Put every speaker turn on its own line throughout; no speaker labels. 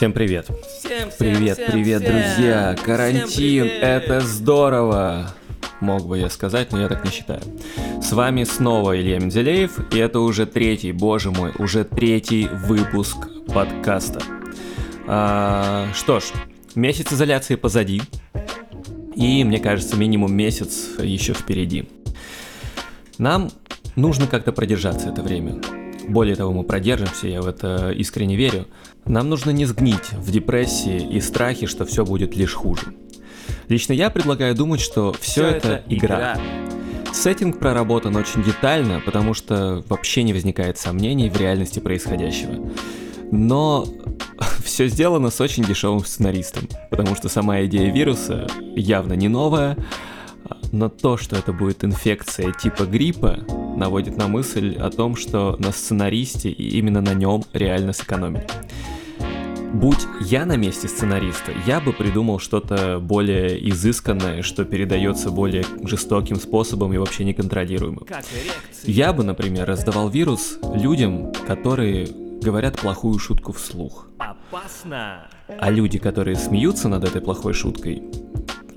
Всем привет.
Всем, всем,
Привет,
всем,
привет,
всем.
друзья.
Всем
Карантин,
привет.
это здорово. Мог бы я сказать, но я так не считаю. С вами снова Илья Менделеев, и это уже третий, боже мой, уже третий выпуск подкаста. А, что ж, месяц изоляции позади, и, мне кажется, минимум месяц еще впереди. Нам нужно как-то продержаться это время. Более того, мы продержимся, я в это искренне верю. Нам нужно не сгнить в депрессии и страхе, что все будет лишь хуже. Лично я предлагаю думать, что все, это, игра. Сеттинг проработан очень детально, потому что вообще не возникает сомнений в реальности происходящего. Но все сделано с очень дешевым сценаристом, потому что сама идея вируса явно не новая, но то, что это будет инфекция типа гриппа, наводит на мысль о том, что на сценаристе и именно на нем реально сэкономили. Будь я на месте сценариста, я бы придумал что-то более изысканное, что передается более жестоким способом и вообще неконтролируемым. Я бы, например, раздавал вирус людям, которые говорят плохую шутку вслух.
Опасно.
А люди, которые смеются над этой плохой шуткой,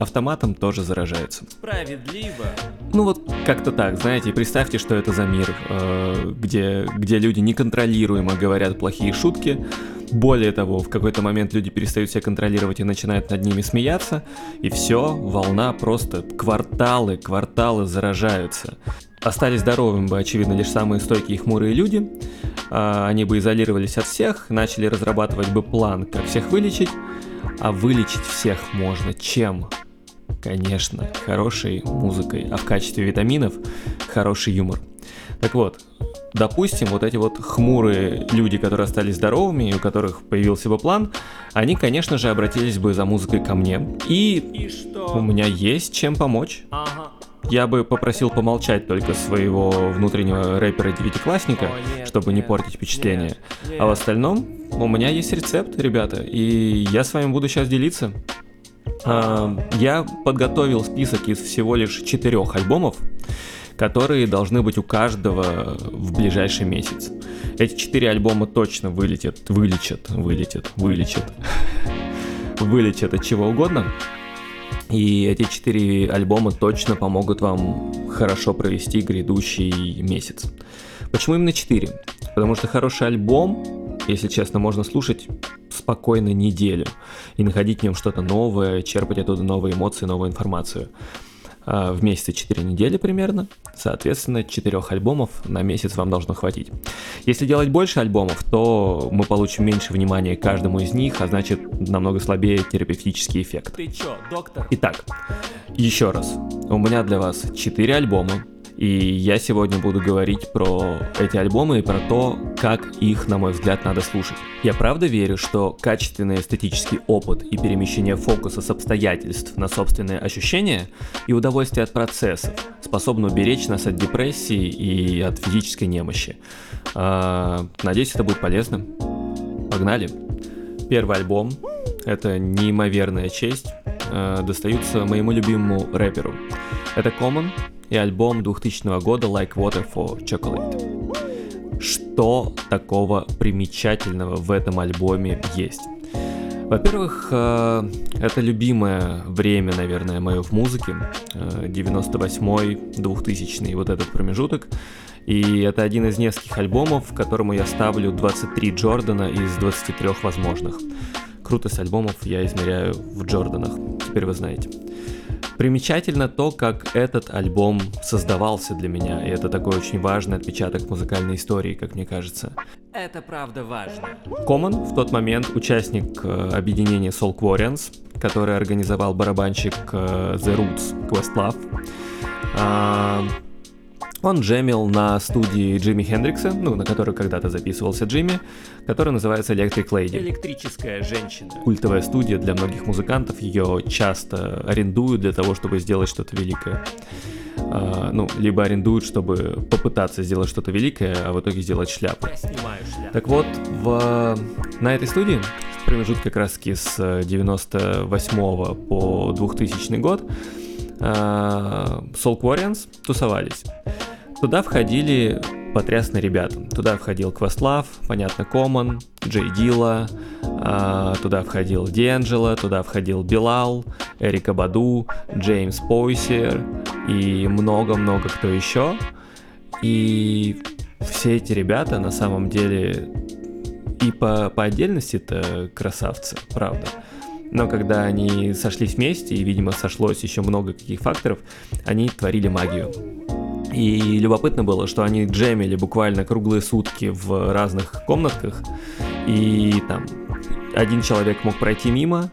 автоматом тоже заражаются.
Справедливо.
Ну вот как-то так, знаете, представьте, что это за мир, э, где, где люди неконтролируемо говорят плохие шутки. Более того, в какой-то момент люди перестают себя контролировать и начинают над ними смеяться, и все, волна просто кварталы, кварталы заражаются. Остались здоровыми бы, очевидно, лишь самые стойкие и хмурые люди. А, Они бы изолировались от всех, начали разрабатывать бы план, как всех вылечить. А вылечить всех можно чем? Конечно, хорошей музыкой, а в качестве витаминов хороший юмор. Так вот, допустим, вот эти вот хмурые люди, которые остались здоровыми, и у которых появился бы план, они, конечно же, обратились бы за музыкой ко мне. И
И
у меня есть чем помочь.
Ага.
Я бы попросил помолчать только своего внутреннего рэпера-девятиклассника,
нет,
чтобы не
нет,
портить впечатление.
нет,
А в
нет.
остальном у меня есть рецепт, ребята, и я с вами буду сейчас делиться. А, Я подготовил список из всего лишь четырех альбомов, которые должны быть у каждого в ближайший месяц. Эти четыре альбома точно вылетят, вылечат, вылетят, вылечат, вылечат от чего угодно. И эти четыре альбома точно помогут вам хорошо провести грядущий месяц. Почему именно четыре? Потому что хороший альбом, если честно, можно слушать спокойно неделю и находить в нем что-то новое, черпать оттуда новые эмоции, новую информацию. А, В месяце 4 недели примерно, соответственно, 4 альбомов на месяц вам должно хватить. Если делать больше альбомов, то мы получим меньше внимания к каждому из них, а значит намного слабее терапевтический эффект.
Ты чё, доктор?
Итак, еще раз, у меня для вас 4 альбома, и я сегодня буду говорить про эти альбомы и про то, как их, на мой взгляд, надо слушать. Я правда верю, что качественный эстетический опыт и перемещение фокуса с обстоятельств на собственные ощущения и удовольствие от процессов способны уберечь нас от депрессии и от физической немощи. А, надеюсь, это будет полезно. Погнали. Первый альбом — это неимоверная честь, э, достаются моему любимому рэперу. Это Common и альбом 2000 года Like Water for Chocolate. Что такого примечательного в этом альбоме есть? Во-первых, э, это любимое время, наверное, мое в музыке. Э, 98-й, 2000 вот этот промежуток. И это один из нескольких альбомов, которому я ставлю 23 Джордана из 23 возможных. Крутость альбомов я измеряю в Джорданах, теперь вы знаете. Примечательно то, как этот альбом создавался для меня, и это такой очень важный отпечаток музыкальной истории, как мне кажется.
Это правда важно.
Common в тот момент участник э, объединения Soul Quarians, который организовал барабанщик э, The Roots Questlove. Он джемил на студии Джимми Хендрикса, ну, на которой когда-то записывался Джимми, которая называется Electric Lady.
Электрическая женщина.
Культовая студия для многих музыкантов, ее часто арендуют для того, чтобы сделать что-то великое. А, ну, либо арендуют, чтобы попытаться сделать что-то великое, а в итоге сделать шляпу.
Я снимаю шляпу.
Так вот, в, на этой студии, в промежутке как раз с 98 по 2000 год, а, Soul Quarians тусовались. Туда входили потрясные ребята. Туда входил Questlove, понятно, Common, Джей Дила, А, туда входил Дианджело, туда входил Билал, Эрика Баду, Джеймс Пойсер и много-много кто еще. И все эти ребята на самом деле и по, по отдельности это красавцы, правда. Но когда они сошлись вместе, и, видимо, сошлось еще много каких факторов, они творили магию. И любопытно было, что они джемили буквально круглые сутки в разных комнатках, и там один человек мог пройти мимо,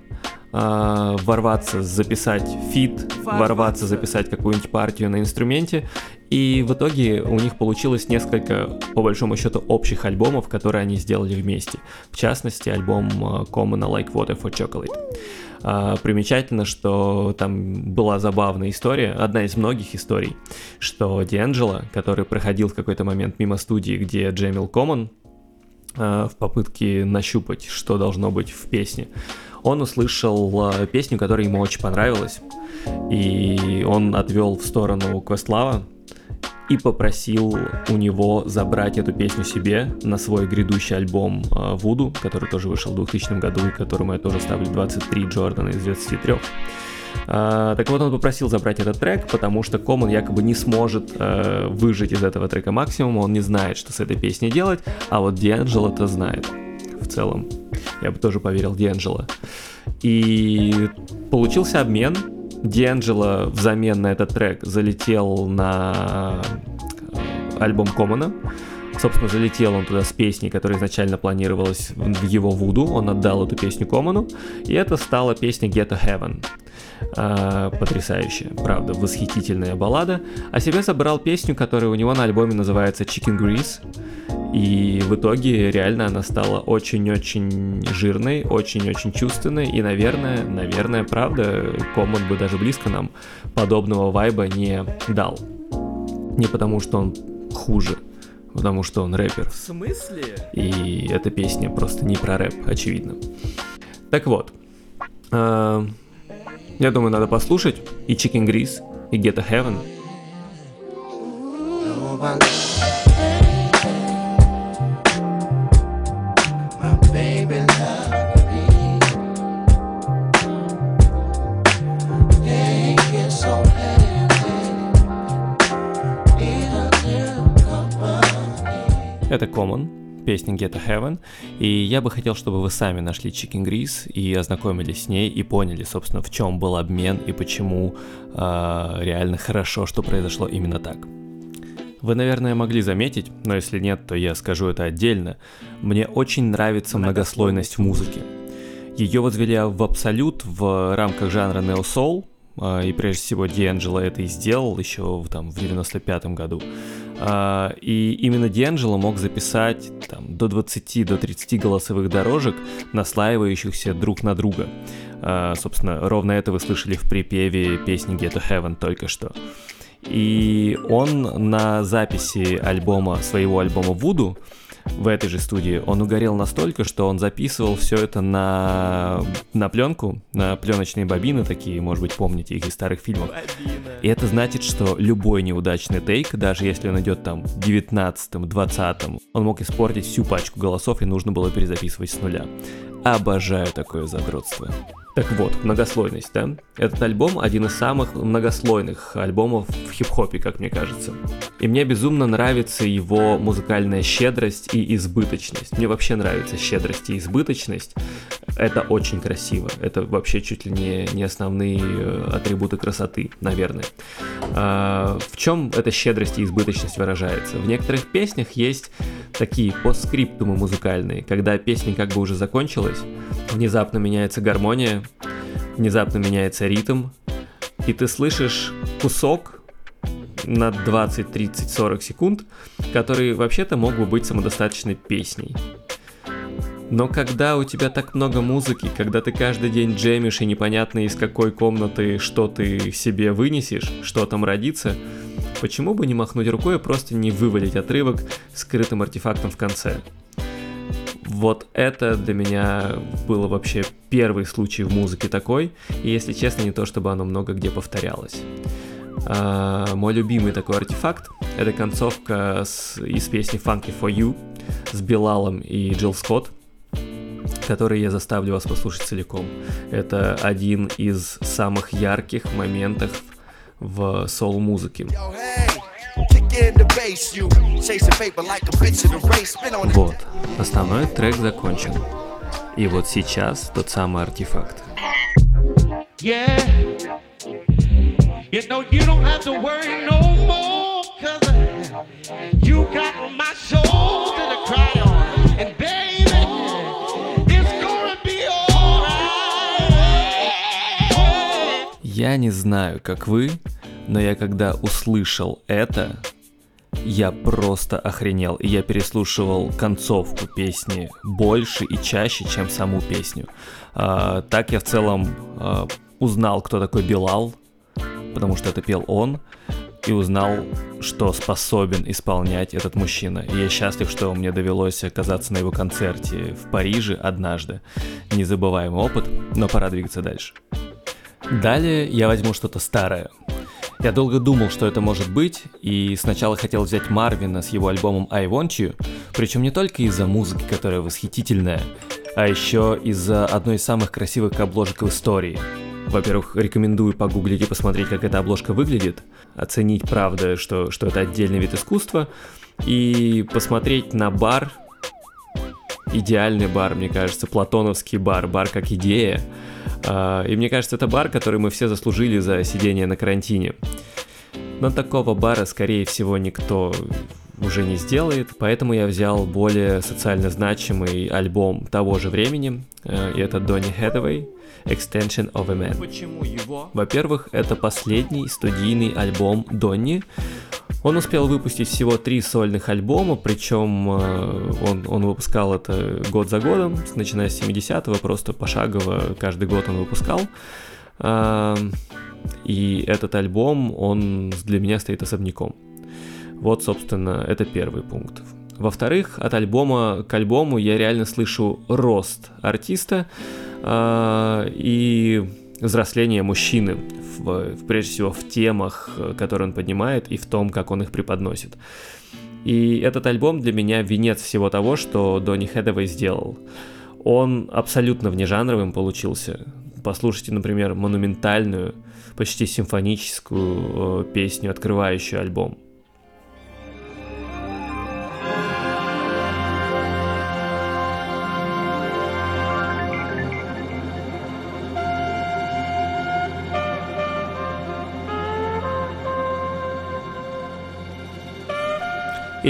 э, ворваться, записать фит, ворваться, записать какую-нибудь партию на инструменте, и в итоге у них получилось несколько, по большому счету, общих альбомов, которые они сделали вместе. В частности, альбом Common Like Water for Chocolate. А, примечательно, что там была забавная история, одна из многих историй, что Дианджело, который проходил в какой-то момент мимо студии, где джемил Коммон, а, в попытке нащупать, что должно быть в песне, он услышал а, песню, которая ему очень понравилась, и он отвел в сторону Квестлава, и попросил у него забрать эту песню себе на свой грядущий альбом Вуду, который тоже вышел в 2000 году и которому я тоже ставлю 23 Джордана из 23. Uh, так вот, он попросил забрать этот трек, потому что Common якобы не сможет uh, выжить из этого трека максимум, он не знает, что с этой песней делать, а вот Дианджело это знает в целом. Я бы тоже поверил Дианджело. И получился обмен, Дианджело взамен на этот трек залетел на э, альбом Комана. Собственно, залетел он туда с песней, которая изначально планировалась в его Вуду. Он отдал эту песню Коману, и это стала песня Get to Heaven. А, потрясающая, правда, восхитительная баллада. А себе забрал песню, которая у него на альбоме называется Chicken Grease. И в итоге реально она стала очень-очень жирной, очень-очень чувственной. И, наверное, наверное, правда, Common бы даже близко нам подобного вайба не дал. Не потому, что он хуже, потому что он рэпер.
В смысле?
И эта песня просто не про рэп, очевидно. Так вот, э, я думаю, надо послушать и Chicken Grease, и Get a Heaven. Это Common, песня Get a Heaven, и я бы хотел, чтобы вы сами нашли Chicken Grease и ознакомились с ней и поняли, собственно, в чем был обмен и почему э, реально хорошо, что произошло именно так. Вы, наверное, могли заметить, но если нет, то я скажу это отдельно. Мне очень нравится многослойность в музыке. Ее возвели в абсолют в рамках жанра Neo Soul, а, и прежде всего Дианджело это и сделал еще там, в 95 году. А, и именно Дианджело мог записать там, до 20 до 30 голосовых дорожек, наслаивающихся друг на друга. А, собственно, ровно это вы слышали в припеве песни Get to Heaven только что. И он на записи альбома, своего альбома Вуду, в этой же студии, он угорел настолько, что он записывал все это на, на пленку, на пленочные бобины такие, может быть, помните их из старых фильмов. И это значит, что любой неудачный тейк, даже если он идет там 19-м, 20-м, он мог испортить всю пачку голосов и нужно было перезаписывать с нуля. Обожаю такое задротство. Так вот, многослойность, да? Этот альбом один из самых многослойных альбомов в хип-хопе, как мне кажется. И мне безумно нравится его музыкальная щедрость и избыточность. Мне вообще нравится щедрость и избыточность. Это очень красиво. Это вообще чуть ли не, не основные э, атрибуты красоты, наверное. А, в чем эта щедрость и избыточность выражается? В некоторых песнях есть такие постскриптумы музыкальные, когда песня как бы уже закончилась, внезапно меняется гармония, внезапно меняется ритм, и ты слышишь кусок на 20, 30, 40 секунд, который вообще-то мог бы быть самодостаточной песней. Но когда у тебя так много музыки, когда ты каждый день джемишь и непонятно из какой комнаты что ты себе вынесешь, что там родится, почему бы не махнуть рукой и просто не вывалить отрывок скрытым артефактом в конце? Вот это для меня было вообще первый случай в музыке такой, и если честно, не то чтобы оно много где повторялось. А, мой любимый такой артефакт — это концовка с, из песни Funky for You с Билалом и Джилл Скотт, который я заставлю вас послушать целиком. Это один из самых ярких моментов в соул-музыке. Вот, основной трек закончен. И вот сейчас тот самый артефакт. Yeah. You know you don't have to worry no more, cause you got my shoulder to cry on. And baby, Я не знаю, как вы, но я когда услышал это, я просто охренел. И я переслушивал концовку песни больше и чаще, чем саму песню. А, так я в целом а, узнал, кто такой Билал, потому что это пел он, и узнал, что способен исполнять этот мужчина. И я счастлив, что мне довелось оказаться на его концерте в Париже однажды. Незабываемый опыт, но пора двигаться дальше. Далее я возьму что-то старое. Я долго думал, что это может быть, и сначала хотел взять Марвина с его альбомом I Want You, причем не только из-за музыки, которая восхитительная, а еще из-за одной из самых красивых обложек в истории. Во-первых, рекомендую погуглить и посмотреть, как эта обложка выглядит, оценить, правда, что, что это отдельный вид искусства, и посмотреть на бар, идеальный бар, мне кажется, платоновский бар, бар как идея, а, и мне кажется, это бар, который мы все заслужили за сидение на карантине. Но такого бара, скорее всего, никто уже не сделает, поэтому я взял более социально значимый альбом того же времени, э, и это Донни Хэтэвэй, Extension of a Man.
Почему его?
Во-первых, это последний студийный альбом Донни, он успел выпустить всего три сольных альбома, причем э, он, он выпускал это год за годом, начиная с 70-го, просто пошагово каждый год он выпускал. А, и этот альбом, он для меня стоит особняком. Вот, собственно, это первый пункт. Во-вторых, от альбома к альбому я реально слышу рост артиста э, и взросление мужчины в, прежде всего в темах, э, которые он поднимает, и в том, как он их преподносит. И этот альбом для меня венец всего того, что Донни Хэдэвэй сделал. Он абсолютно внежанровым получился. Послушайте, например, монументальную, почти симфоническую э, песню, открывающую альбом.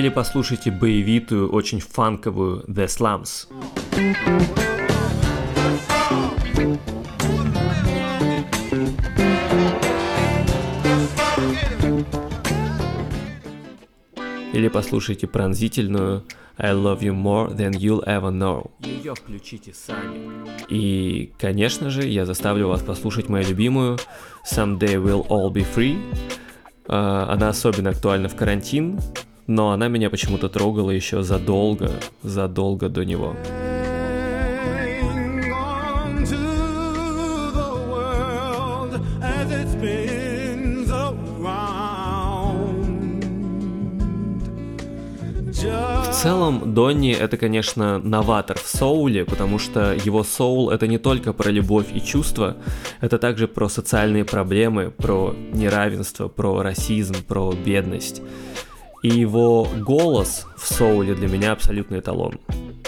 Или послушайте боевитую, очень фанковую The Slums. Или послушайте пронзительную I love you more than you'll ever know.
Ее включите сами.
И, конечно же, я заставлю вас послушать мою любимую Someday We'll All Be Free. А, она особенно актуальна в карантин, но она меня почему-то трогала еще задолго, задолго до него. В целом, Донни это, конечно, новатор в соуле, потому что его соул это не только про любовь и чувства, это также про социальные проблемы, про неравенство, про расизм, про бедность. И его голос в соуле для меня абсолютный эталон.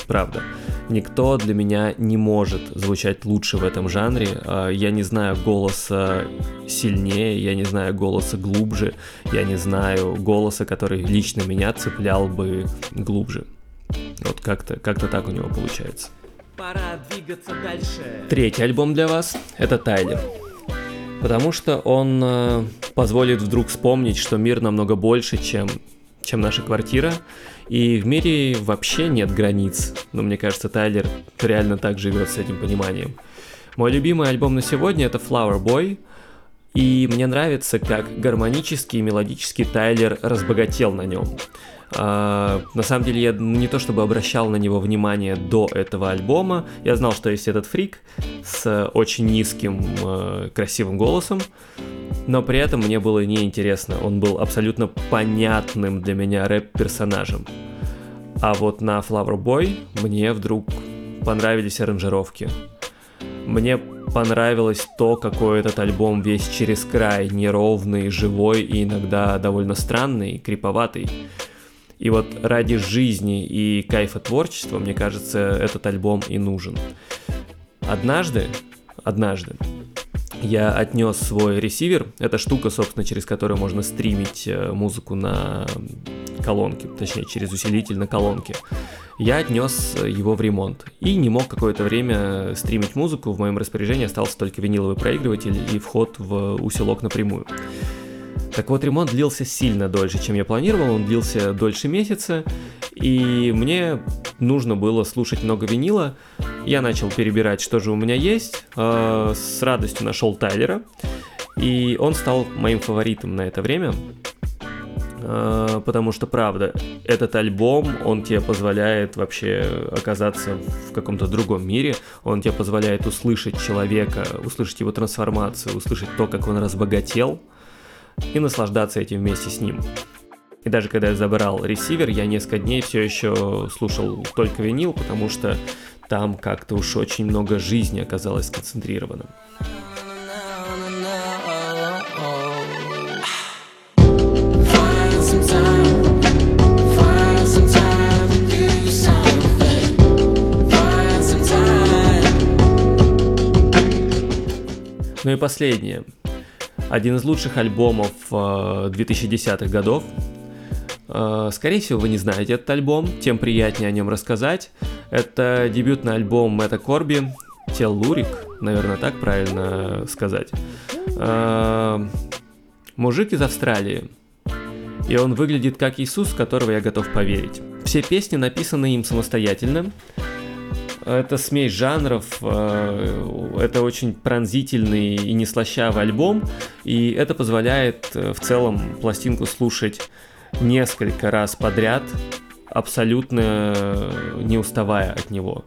Правда. Никто для меня не может звучать лучше в этом жанре. А, я не знаю голоса сильнее, я не знаю голоса глубже, я не знаю голоса, который лично меня цеплял бы глубже. Вот как-то как так у него получается.
Пора двигаться дальше.
Третий альбом для вас — это Тайлер. Потому что он э, позволит вдруг вспомнить, что мир намного больше, чем чем наша квартира. И в мире вообще нет границ. Но мне кажется, Тайлер реально так живет с этим пониманием. Мой любимый альбом на сегодня это Flower Boy. И мне нравится, как гармонический и мелодический Тайлер разбогател на нем. А, на самом деле я не то чтобы обращал на него внимание до этого альбома, я знал, что есть этот фрик с очень низким э, красивым голосом, но при этом мне было неинтересно, он был абсолютно понятным для меня рэп-персонажем. А вот на Flower Boy мне вдруг понравились аранжировки. Мне понравилось то, какой этот альбом весь через край, неровный, живой и иногда довольно странный, криповатый. И вот ради жизни и кайфа творчества, мне кажется, этот альбом и нужен. Однажды, однажды, я отнес свой ресивер. Это штука, собственно, через которую можно стримить э, музыку на колонке, точнее, через усилитель на колонке. Я отнес его в ремонт и не мог какое-то время стримить музыку. В моем распоряжении остался только виниловый проигрыватель и вход в усилок напрямую. Так вот, ремонт длился сильно дольше, чем я планировал, он длился дольше месяца, и мне нужно было слушать много винила. Я начал перебирать, что же у меня есть, э, с радостью нашел Тайлера, и он стал моим фаворитом на это время, э, потому что, правда, этот альбом, он тебе позволяет вообще оказаться в каком-то другом мире, он тебе позволяет услышать человека, услышать его трансформацию, услышать то, как он разбогател, и наслаждаться этим вместе с ним. И даже когда я забрал ресивер, я несколько дней все еще слушал только винил, потому что там как-то уж очень много жизни оказалось сконцентрировано. Ну и последнее. Один из лучших альбомов 2010-х э, годов. Э, скорее всего, вы не знаете этот альбом, тем приятнее о нем рассказать. Это дебютный альбом Мэтта Корби, Теллурик, наверное, так правильно сказать. Э, мужик из Австралии. И он выглядит как Иисус, в которого я готов поверить. Все песни написаны им самостоятельно. Это смесь жанров, э, это очень пронзительный и неслащавый альбом, и это позволяет в целом пластинку слушать несколько раз подряд, абсолютно не уставая от него.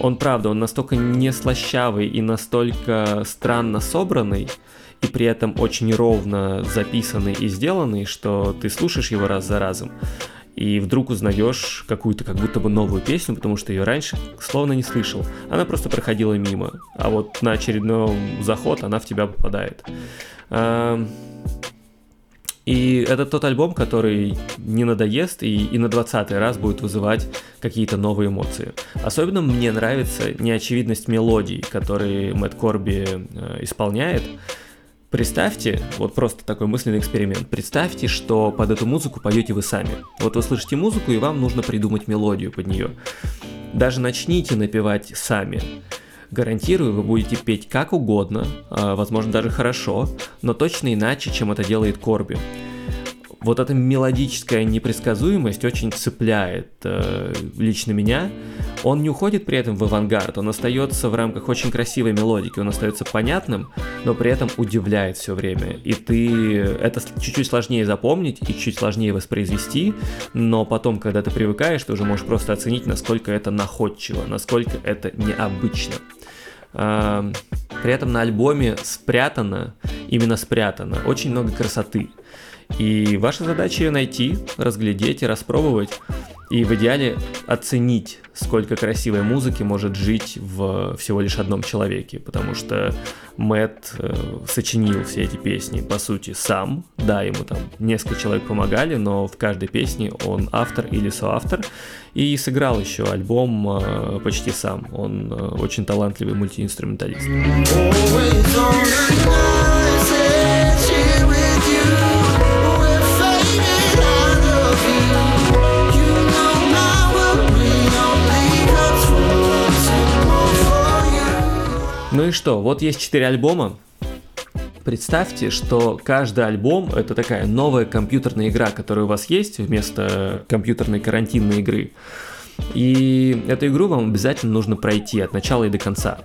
Он, правда, он настолько не слащавый и настолько странно собранный, и при этом очень ровно записанный и сделанный, что ты слушаешь его раз за разом и вдруг узнаешь какую-то как будто бы новую песню, потому что ее раньше словно не слышал. Она просто проходила мимо, а вот на очередной заход она в тебя попадает. И это тот альбом, который не надоест и, и на 20 раз будет вызывать какие-то новые эмоции. Особенно мне нравится неочевидность мелодий, которые Мэтт Корби э, исполняет. Представьте, вот просто такой мысленный эксперимент, представьте, что под эту музыку поете вы сами. Вот вы слышите музыку, и вам нужно придумать мелодию под нее. Даже начните напевать сами. Гарантирую, вы будете петь как угодно, а, возможно даже хорошо, но точно иначе, чем это делает Корби вот эта мелодическая непредсказуемость очень цепляет э, лично меня. Он не уходит при этом в авангард, он остается в рамках очень красивой мелодики, он остается понятным, но при этом удивляет все время. И ты это чуть-чуть сложнее запомнить и чуть сложнее воспроизвести, но потом, когда ты привыкаешь, ты уже можешь просто оценить, насколько это находчиво, насколько это необычно. При этом на альбоме спрятано, именно спрятано, очень много красоты. И ваша задача ее найти, разглядеть и распробовать. И в идеале оценить, сколько красивой музыки может жить в всего лишь одном человеке. Потому что Мэтт э, сочинил все эти песни, по сути, сам. Да, ему там несколько человек помогали, но в каждой песне он автор или соавтор. И сыграл еще альбом э, почти сам. Он э, очень талантливый мультиинструменталист. Ну и что, вот есть четыре альбома. Представьте, что каждый альбом — это такая новая компьютерная игра, которая у вас есть вместо компьютерной карантинной игры. И эту игру вам обязательно нужно пройти от начала и до конца.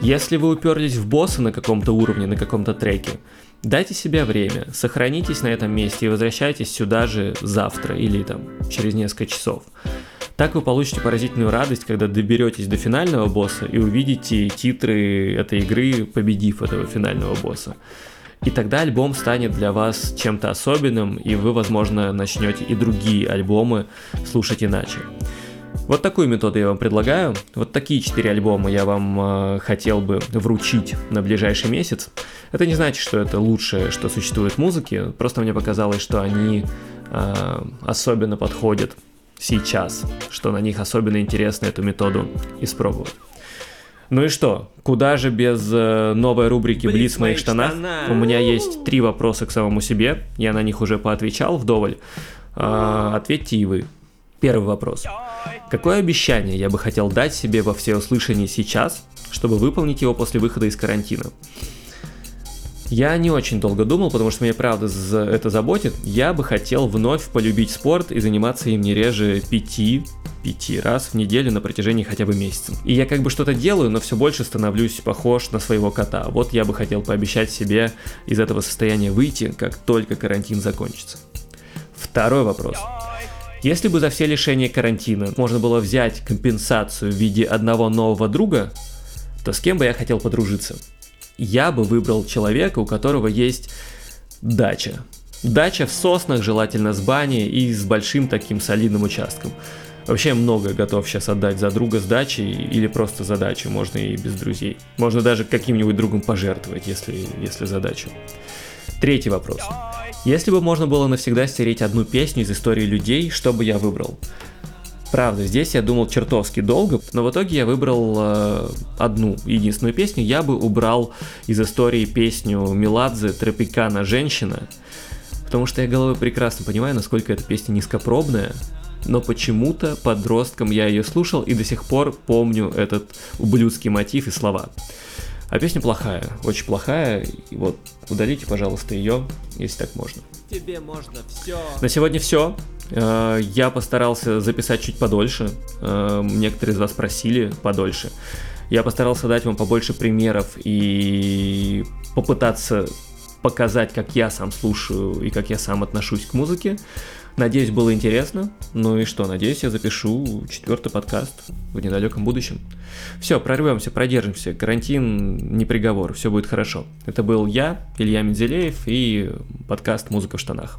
Если вы уперлись в босса на каком-то уровне, на каком-то треке, дайте себе время, сохранитесь на этом месте и возвращайтесь сюда же завтра или там через несколько часов. Так вы получите поразительную радость, когда доберетесь до финального босса и увидите титры этой игры, победив этого финального босса. И тогда альбом станет для вас чем-то особенным, и вы, возможно, начнете и другие альбомы слушать иначе. Вот такую методу я вам предлагаю. Вот такие четыре альбома я вам э, хотел бы вручить на ближайший месяц. Это не значит, что это лучшее, что существует в музыке. Просто мне показалось, что они э, особенно подходят сейчас, что на них особенно интересно эту методу испробовать. Ну и что? Куда же без э, новой рубрики
Блиц
«Блиц в моих штанах»?
штанах.
У меня есть три вопроса к самому себе. Я на них уже поотвечал вдоволь. А, ответьте и вы. Первый вопрос. Какое обещание я бы хотел дать себе во всеуслышании сейчас, чтобы выполнить его после выхода из карантина? Я не очень долго думал, потому что меня правда это заботит. Я бы хотел вновь полюбить спорт и заниматься им не реже пяти, пяти раз в неделю на протяжении хотя бы месяца. И я как бы что-то делаю, но все больше становлюсь похож на своего кота. Вот я бы хотел пообещать себе из этого состояния выйти, как только карантин закончится. Второй вопрос. Если бы за все лишения карантина можно было взять компенсацию в виде одного нового друга, то с кем бы я хотел подружиться? Я бы выбрал человека, у которого есть дача. Дача в соснах, желательно с баней и с большим таким солидным участком. Вообще много готов сейчас отдать за друга с дачей или просто за дачу, можно и без друзей. Можно даже каким-нибудь другом пожертвовать, если, если за дачу. Третий вопрос. Если бы можно было навсегда стереть одну песню из истории людей, что бы я выбрал? Правда, здесь я думал чертовски долго, но в итоге я выбрал э, одну единственную песню. Я бы убрал из истории песню Меладзе «Тропикана женщина», потому что я головой прекрасно понимаю, насколько эта песня низкопробная, но почему-то подростком я ее слушал и до сих пор помню этот ублюдский мотив и слова. А песня плохая, очень плохая, и вот удалите, пожалуйста, ее, если так можно.
Тебе можно все.
На сегодня все. Я постарался записать чуть подольше. Э, Некоторые из вас просили подольше. Я постарался дать вам побольше примеров и попытаться показать, как я сам слушаю и как я сам отношусь к музыке. Надеюсь, было интересно. Ну и что, надеюсь, я запишу четвертый подкаст в недалеком будущем. Все, прорвемся, продержимся. Карантин не приговор, все будет хорошо. Это был я, Илья Мензелеев и подкаст «Музыка в штанах».